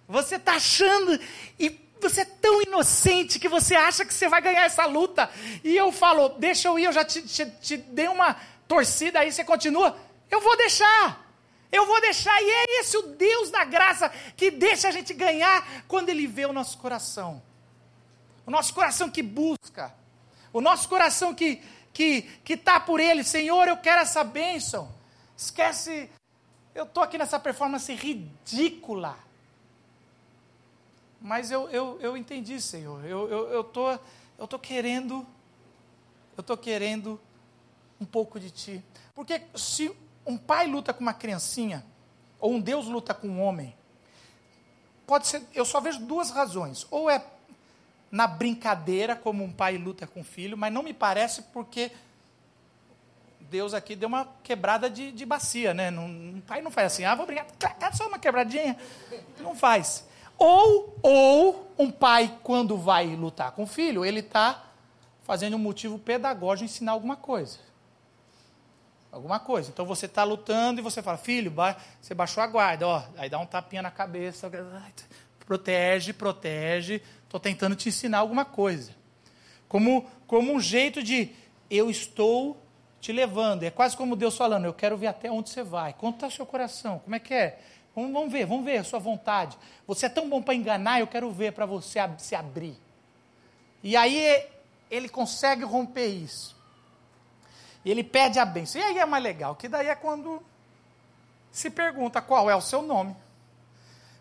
Você está achando, e você é tão inocente que você acha que você vai ganhar essa luta. E eu falo: Deixa eu ir, eu já te, te, te dei uma torcida aí, você continua. Eu vou deixar. Eu vou deixar, e é esse o Deus da graça que deixa a gente ganhar quando Ele vê o nosso coração. O nosso coração que busca, o nosso coração que que que está por Ele, Senhor, eu quero essa bênção. Esquece, eu estou aqui nessa performance ridícula. Mas eu, eu, eu entendi, Senhor. Eu estou eu, eu tô, eu tô querendo, eu estou querendo um pouco de Ti. Porque se um pai luta com uma criancinha, ou um Deus luta com um homem, pode ser, eu só vejo duas razões. Ou é na brincadeira, como um pai luta com um filho, mas não me parece porque Deus aqui deu uma quebrada de, de bacia, né? Não, um pai não faz assim, ah, vou brincar, só uma quebradinha. Não faz. Ou, ou um pai, quando vai lutar com o filho, ele está fazendo um motivo pedagógico ensinar alguma coisa alguma coisa. Então você está lutando e você fala, filho, ba você baixou a guarda, ó, aí dá um tapinha na cabeça, Protege, protege. Estou tentando te ensinar alguma coisa. Como, como um jeito de eu estou te levando. É quase como Deus falando: eu quero ver até onde você vai. Está o seu coração. Como é que é? Vamos, vamos ver, vamos ver a sua vontade. Você é tão bom para enganar, eu quero ver para você se abrir. E aí ele consegue romper isso. E ele pede a bênção. E aí é mais legal, que daí é quando se pergunta qual é o seu nome.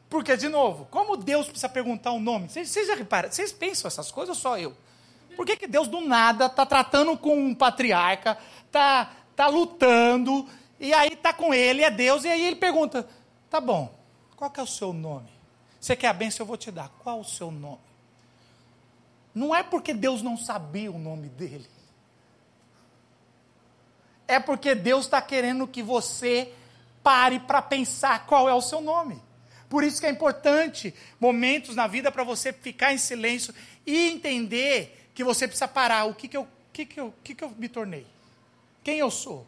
Porque, de novo, como Deus precisa perguntar o um nome? Vocês, já reparam? Vocês pensam essas coisas ou só eu? Por que, que Deus do nada está tratando com um patriarca, está tá lutando, e aí está com ele, é Deus, e aí ele pergunta: tá bom, qual que é o seu nome? Você quer a bênção, eu vou te dar. Qual o seu nome? Não é porque Deus não sabia o nome dele. É porque Deus está querendo que você pare para pensar qual é o seu nome. Por isso que é importante momentos na vida para você ficar em silêncio e entender que você precisa parar. O que, que, eu, que, que, eu, que, que eu me tornei? Quem eu sou?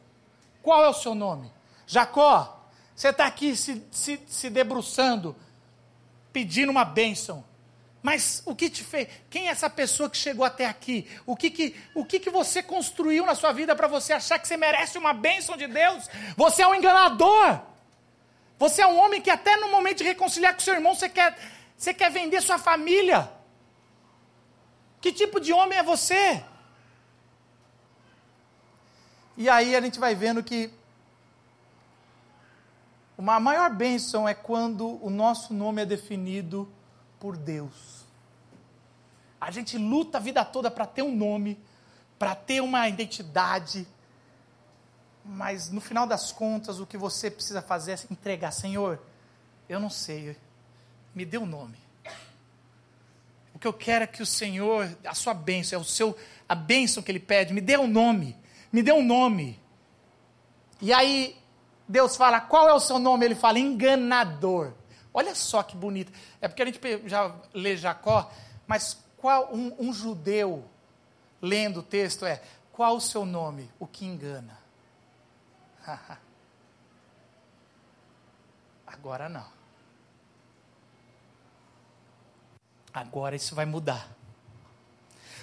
Qual é o seu nome? Jacó, você está aqui se, se, se debruçando, pedindo uma bênção. Mas o que te fez? Quem é essa pessoa que chegou até aqui? O que que, o que, que você construiu na sua vida para você achar que você merece uma bênção de Deus? Você é um enganador. Você é um homem que até no momento de reconciliar com seu irmão, você quer, você quer vender sua família. Que tipo de homem é você? E aí a gente vai vendo que uma maior bênção é quando o nosso nome é definido por Deus. A gente luta a vida toda para ter um nome, para ter uma identidade. Mas no final das contas, o que você precisa fazer é entregar, Senhor, eu não sei, me dê um nome. O que eu quero é que o Senhor, a sua bênção, é o seu, a bênção que Ele pede, me dê um nome, me dê um nome. E aí Deus fala, qual é o seu nome? Ele fala, enganador. Olha só que bonito. É porque a gente já lê Jacó, mas qual um, um judeu lendo o texto é: qual o seu nome? O que engana. Agora não. Agora isso vai mudar.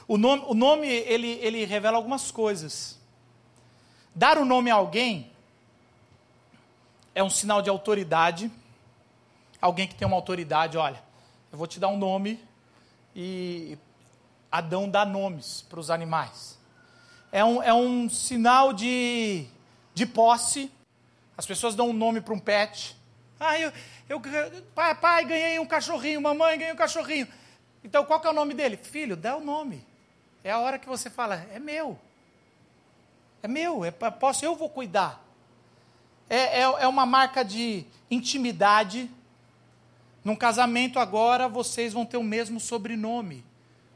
O nome, o nome ele, ele revela algumas coisas. Dar o um nome a alguém é um sinal de autoridade. Alguém que tem uma autoridade, olha, eu vou te dar um nome e Adão dá nomes para os animais. É um, é um sinal de, de posse. As pessoas dão um nome para um pet. Ah, eu, eu, pai, pai, ganhei um cachorrinho, mamãe, ganhei um cachorrinho. Então, qual que é o nome dele? Filho, dá o nome. É a hora que você fala, é meu. É meu, é posso, eu vou cuidar. É, é, é uma marca de intimidade, num casamento agora, vocês vão ter o mesmo sobrenome,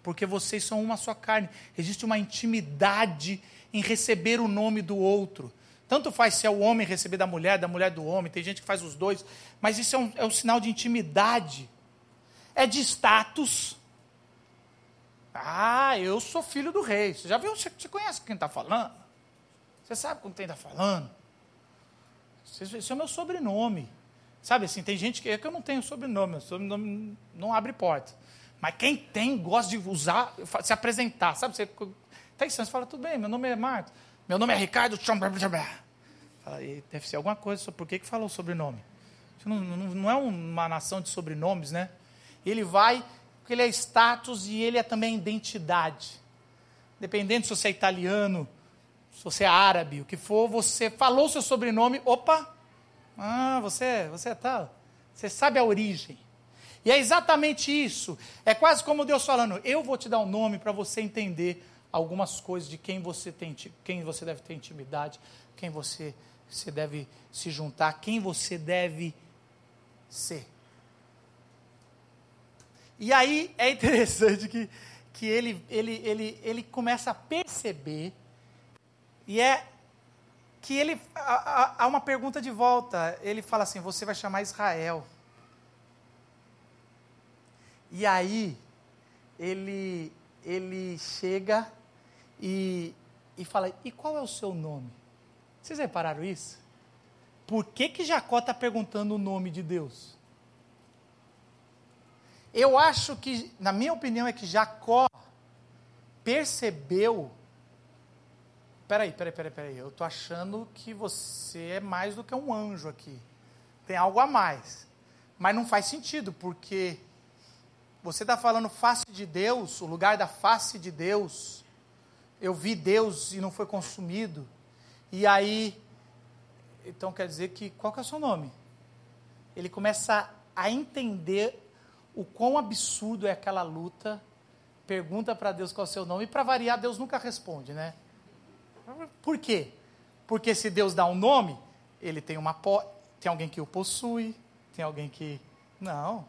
porque vocês são uma só carne. Existe uma intimidade em receber o nome do outro. Tanto faz se é o homem receber da mulher, da mulher do homem, tem gente que faz os dois, mas isso é um, é um sinal de intimidade, é de status. Ah, eu sou filho do rei. Você já viu? Você, você conhece quem está falando? Você sabe com quem está falando? Esse é o meu sobrenome. Sabe assim, tem gente que, é que eu não tenho sobrenome, sobrenome não abre porta. Mas quem tem, gosta de usar, se apresentar, sabe? Você tem você fala, tudo bem, meu nome é Marcos, meu nome é Ricardo. Fala, deve ser alguma coisa, por que, que falou sobrenome? Não, não, não é uma nação de sobrenomes, né? Ele vai, porque ele é status e ele é também identidade. Dependendo se você é italiano, se você é árabe, o que for, você falou seu sobrenome, opa, ah, você, você é tal. Você sabe a origem. E é exatamente isso. É quase como Deus falando: eu vou te dar um nome para você entender algumas coisas de quem você tem, quem você deve ter intimidade, quem você, você deve se juntar, quem você deve ser. E aí é interessante que, que ele, ele, ele, ele começa a perceber, e é que ele há, uma pergunta de volta. Ele fala assim: Você vai chamar Israel. E aí ele ele chega e, e fala: E qual é o seu nome? Vocês repararam isso? Por que, que Jacó está perguntando o nome de Deus? Eu acho que, na minha opinião, é que Jacó percebeu. Peraí, peraí, peraí, peraí. Eu estou achando que você é mais do que um anjo aqui. Tem algo a mais. Mas não faz sentido, porque você está falando face de Deus, o lugar da face de Deus. Eu vi Deus e não foi consumido. E aí, então quer dizer que, qual que é o seu nome? Ele começa a entender o quão absurdo é aquela luta, pergunta para Deus qual é o seu nome, e para variar, Deus nunca responde, né? Por quê? Porque se Deus dá um nome, ele tem uma tem alguém que o possui, tem alguém que não,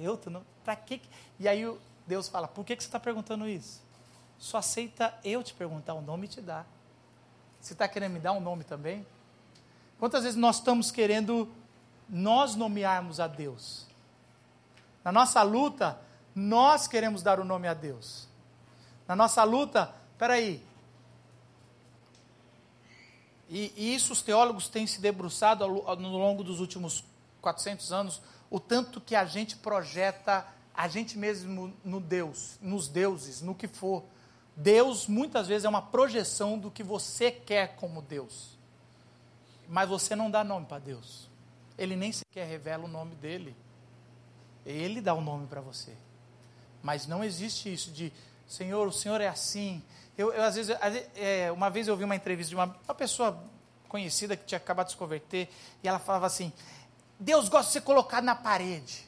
eu tô não, para que E aí Deus fala: "Por que que você está perguntando isso? Só aceita eu te perguntar o nome e te dar. Você está querendo me dar um nome também? Quantas vezes nós estamos querendo nós nomearmos a Deus? Na nossa luta, nós queremos dar o nome a Deus. Na nossa luta, peraí. E, e isso os teólogos têm se debruçado ao, ao, no longo dos últimos 400 anos, o tanto que a gente projeta a gente mesmo no Deus, nos deuses, no que for. Deus muitas vezes é uma projeção do que você quer como Deus. Mas você não dá nome para Deus. Ele nem sequer revela o nome dele. Ele dá o nome para você. Mas não existe isso de, Senhor, o Senhor é assim. Eu, eu às vezes, é, uma vez eu vi uma entrevista de uma, uma pessoa conhecida que tinha acabado de se converter, e ela falava assim: Deus gosta de ser colocado na parede.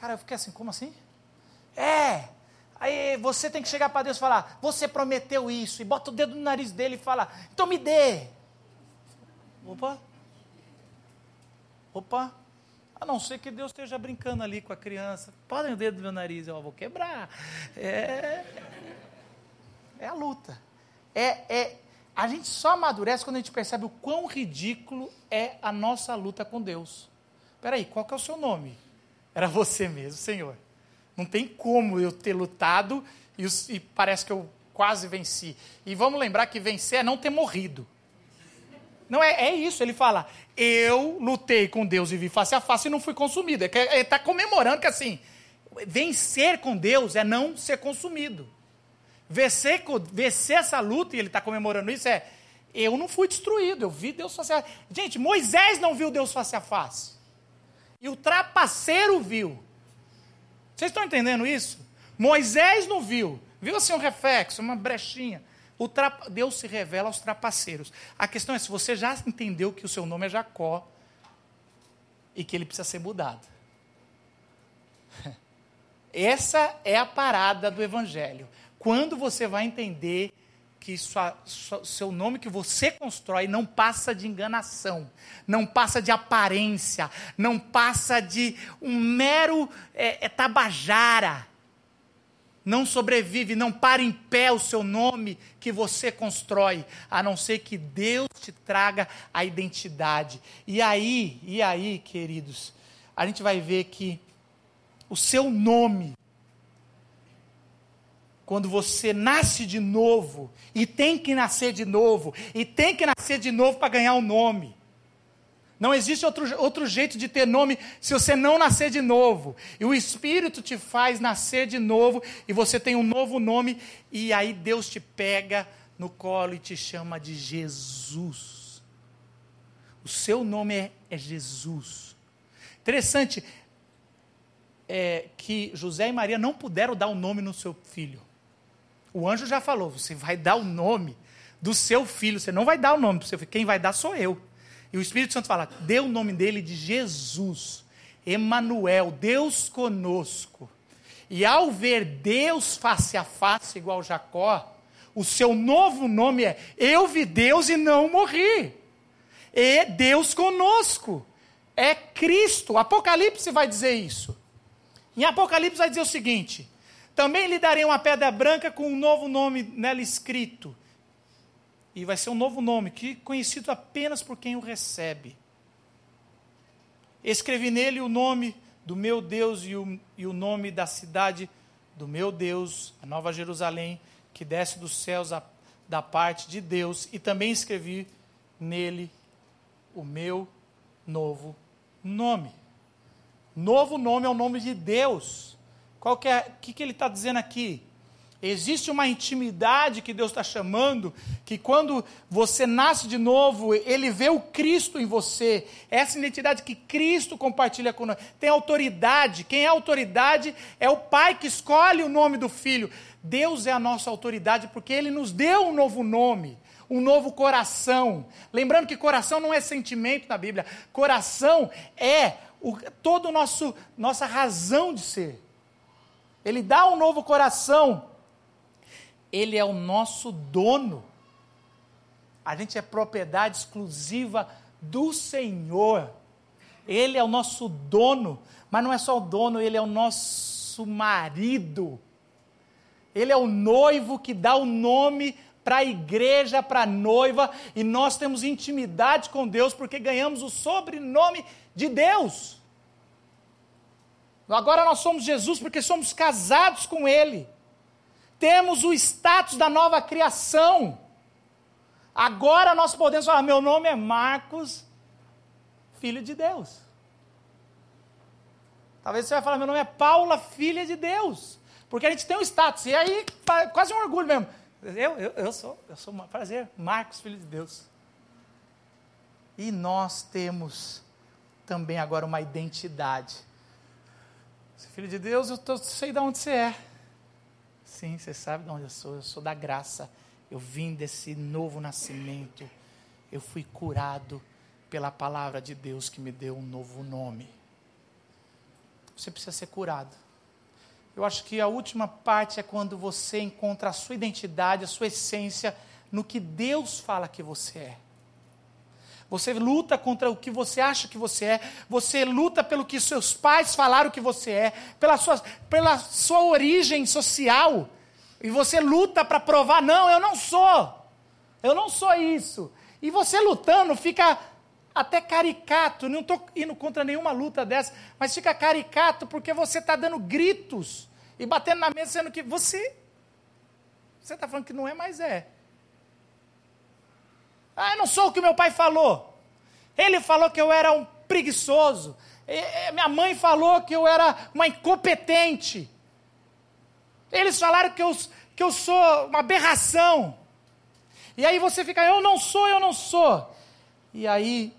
Cara, eu fiquei assim, como assim? É. Aí você tem que chegar para Deus e falar: Você prometeu isso, e bota o dedo no nariz dele e fala: Então me dê. Opa. Opa. A não ser que Deus esteja brincando ali com a criança. Podem o dedo do meu nariz, eu vou quebrar. É, é a luta. É, é, a gente só amadurece quando a gente percebe o quão ridículo é a nossa luta com Deus. Peraí, qual que é o seu nome? Era você mesmo, Senhor. Não tem como eu ter lutado e, e parece que eu quase venci. E vamos lembrar que vencer é não ter morrido. Não é, é isso, ele fala, eu lutei com Deus e vi face a face e não fui consumido. É ele está comemorando que assim, vencer com Deus é não ser consumido. Vencer, vencer essa luta, e ele está comemorando isso, é eu não fui destruído, eu vi Deus face a face. Gente, Moisés não viu Deus face a face. E o trapaceiro viu. Vocês estão entendendo isso? Moisés não viu. Viu assim um reflexo, uma brechinha. Trapa... Deus se revela aos trapaceiros. A questão é se você já entendeu que o seu nome é Jacó e que ele precisa ser mudado. Essa é a parada do Evangelho. Quando você vai entender que sua, sua, seu nome que você constrói não passa de enganação, não passa de aparência, não passa de um mero é, é, tabajara não sobrevive, não para em pé o seu nome que você constrói, a não ser que Deus te traga a identidade. E aí, e aí, queridos, a gente vai ver que o seu nome, quando você nasce de novo, e tem que nascer de novo, e tem que nascer de novo para ganhar um nome. Não existe outro, outro jeito de ter nome se você não nascer de novo. E o Espírito te faz nascer de novo, e você tem um novo nome, e aí Deus te pega no colo e te chama de Jesus. O seu nome é, é Jesus. Interessante é, que José e Maria não puderam dar o um nome no seu filho. O anjo já falou: você vai dar o nome do seu filho, você não vai dar o nome para o seu filho, quem vai dar sou eu. E o Espírito Santo fala: dê o nome dele de Jesus, Emanuel, Deus conosco. E ao ver Deus face a face, igual Jacó, o seu novo nome é Eu vi Deus e não morri. E Deus conosco. É Cristo. Apocalipse vai dizer isso. Em Apocalipse vai dizer o seguinte: Também lhe darei uma pedra branca com um novo nome nela escrito e vai ser um novo nome, que conhecido apenas por quem o recebe. Escrevi nele o nome do meu Deus e o, e o nome da cidade do meu Deus, a Nova Jerusalém, que desce dos céus a, da parte de Deus, e também escrevi nele o meu novo nome. Novo nome é o nome de Deus. Qual que é? O que, que ele está dizendo aqui? Existe uma intimidade que Deus está chamando, que quando você nasce de novo, Ele vê o Cristo em você. Essa identidade que Cristo compartilha conosco. Tem autoridade. Quem é autoridade é o Pai que escolhe o nome do Filho. Deus é a nossa autoridade porque Ele nos deu um novo nome, um novo coração. Lembrando que coração não é sentimento na Bíblia. Coração é o, todo o nosso nossa razão de ser. Ele dá um novo coração ele é o nosso dono. A gente é propriedade exclusiva do Senhor. Ele é o nosso dono, mas não é só o dono, ele é o nosso marido. Ele é o noivo que dá o nome para a igreja, para a noiva, e nós temos intimidade com Deus porque ganhamos o sobrenome de Deus. Agora nós somos Jesus porque somos casados com Ele temos o status da nova criação. Agora nós podemos falar: meu nome é Marcos, filho de Deus. Talvez você vai falar: meu nome é Paula, filha de Deus. Porque a gente tem um status. E aí, quase um orgulho mesmo. Eu, eu, eu sou, eu sou, prazer, Marcos, filho de Deus. E nós temos também agora uma identidade. Você é filho de Deus, eu tô, sei de onde você é. Sim, você sabe de onde eu sou. Eu sou da graça. Eu vim desse novo nascimento. Eu fui curado pela palavra de Deus que me deu um novo nome. Você precisa ser curado. Eu acho que a última parte é quando você encontra a sua identidade, a sua essência no que Deus fala que você é. Você luta contra o que você acha que você é. Você luta pelo que seus pais falaram que você é. Pela sua, pela sua origem social. E você luta para provar: não, eu não sou. Eu não sou isso. E você lutando fica até caricato. Não estou indo contra nenhuma luta dessa. Mas fica caricato porque você está dando gritos. E batendo na mesa, sendo que você. Você está falando que não é, mas é. Ah, eu não sou o que meu pai falou. Ele falou que eu era um preguiçoso. minha mãe falou que eu era uma incompetente. Eles falaram que eu, que eu sou uma aberração. E aí você fica, eu não sou, eu não sou. E aí,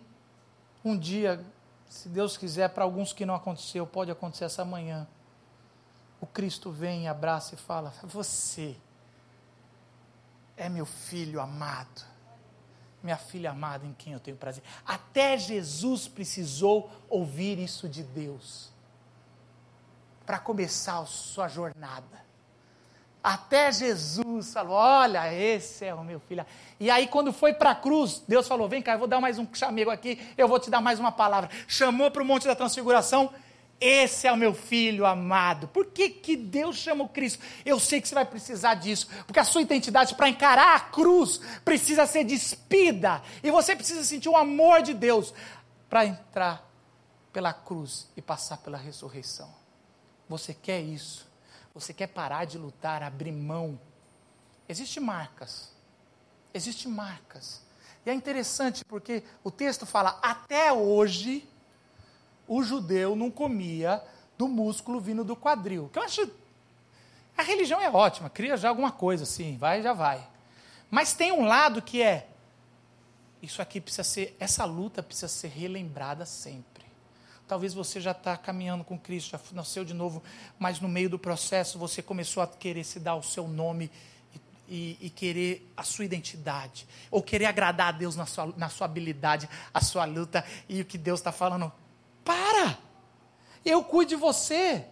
um dia, se Deus quiser, para alguns que não aconteceu, pode acontecer essa manhã. O Cristo vem, abraça e fala: Você é meu filho amado minha filha amada em quem eu tenho prazer. Até Jesus precisou ouvir isso de Deus para começar sua jornada. Até Jesus falou: Olha, esse é o meu filho. E aí, quando foi para a cruz, Deus falou: Vem cá, eu vou dar mais um chamego aqui, eu vou te dar mais uma palavra. Chamou para o Monte da Transfiguração esse é o meu filho amado. Por que, que Deus chama o Cristo? Eu sei que você vai precisar disso, porque a sua identidade para encarar a cruz precisa ser despida, e você precisa sentir o amor de Deus para entrar pela cruz e passar pela ressurreição. Você quer isso? Você quer parar de lutar, abrir mão? Existem marcas. Existem marcas. E é interessante porque o texto fala: até hoje o judeu não comia do músculo vindo do quadril. Que eu acho. A religião é ótima, cria já alguma coisa assim, vai já vai. Mas tem um lado que é. Isso aqui precisa ser. Essa luta precisa ser relembrada sempre. Talvez você já está caminhando com Cristo, já nasceu de novo, mas no meio do processo você começou a querer se dar o seu nome e, e, querer a sua identidade, ou querer agradar a Deus na sua, na sua habilidade, a sua luta, e o que Deus está falando, para! Eu cuido de você.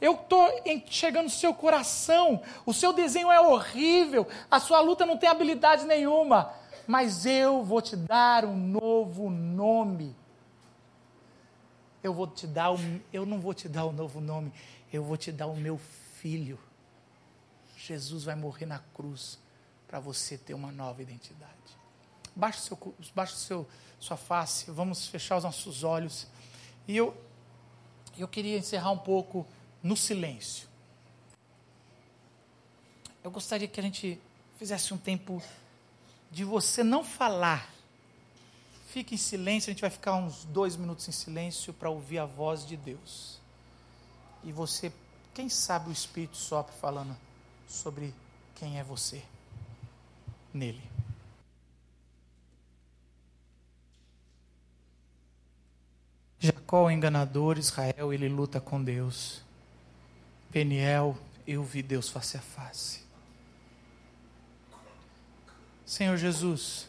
Eu estou chegando no seu coração. O seu desenho é horrível. A sua luta não tem habilidade nenhuma. Mas eu vou te dar um novo nome. Eu vou te dar, um, eu não vou te dar um novo nome. Eu vou te dar o meu filho. Jesus vai morrer na cruz para você ter uma nova identidade. Baixe, seu, baixe seu, sua face. Vamos fechar os nossos olhos. E eu, eu queria encerrar um pouco no silêncio. Eu gostaria que a gente fizesse um tempo de você não falar, Fique em silêncio, a gente vai ficar uns dois minutos em silêncio para ouvir a voz de Deus. E você, quem sabe o Espírito sopra falando sobre quem é você nele. Jacó, o enganador, Israel, ele luta com Deus. Peniel, eu vi Deus face a face. Senhor Jesus,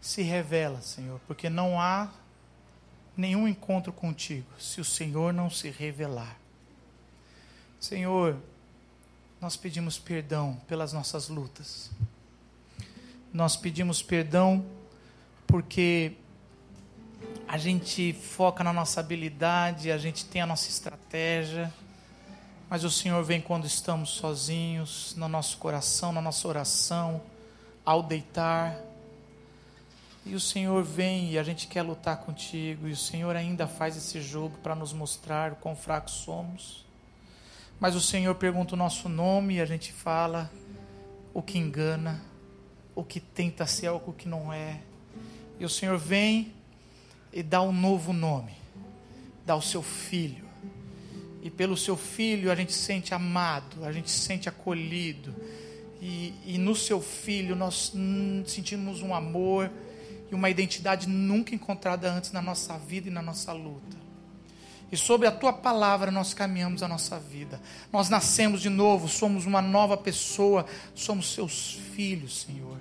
se revela, Senhor, porque não há nenhum encontro contigo se o Senhor não se revelar. Senhor, nós pedimos perdão pelas nossas lutas. Nós pedimos perdão porque a gente foca na nossa habilidade, a gente tem a nossa estratégia, mas o Senhor vem quando estamos sozinhos, no nosso coração, na nossa oração, ao deitar. E o Senhor vem e a gente quer lutar contigo, e o Senhor ainda faz esse jogo para nos mostrar o quão fracos somos. Mas o Senhor pergunta o nosso nome e a gente fala o que engana, o que tenta ser algo que não é. E o Senhor vem e dá um novo nome, dá o seu filho. E pelo seu filho a gente se sente amado, a gente se sente acolhido. E, e no seu filho nós sentimos um amor e uma identidade nunca encontrada antes na nossa vida e na nossa luta. E sobre a tua palavra nós caminhamos a nossa vida. Nós nascemos de novo, somos uma nova pessoa, somos seus filhos, Senhor.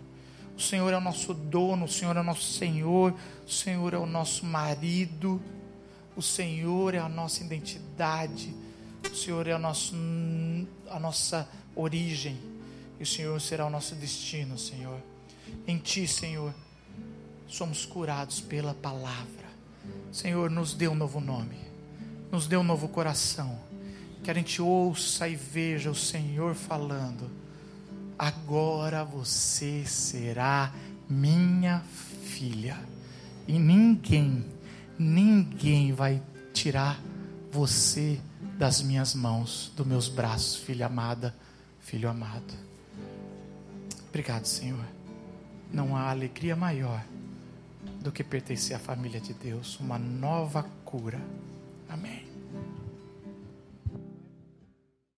O Senhor é o nosso dono, o Senhor é o nosso Senhor, o Senhor é o nosso marido, o Senhor é a nossa identidade, o Senhor é a, nosso, a nossa origem, e o Senhor será o nosso destino, Senhor. Em Ti, Senhor, somos curados pela palavra. Senhor, nos dê um novo nome, nos dê um novo coração, que a gente ouça e veja o Senhor falando agora você será minha filha. E ninguém, ninguém vai tirar você das minhas mãos, dos meus braços, filha amada, filho amado. Obrigado, Senhor. Não há alegria maior do que pertencer à família de Deus, uma nova cura. Amém.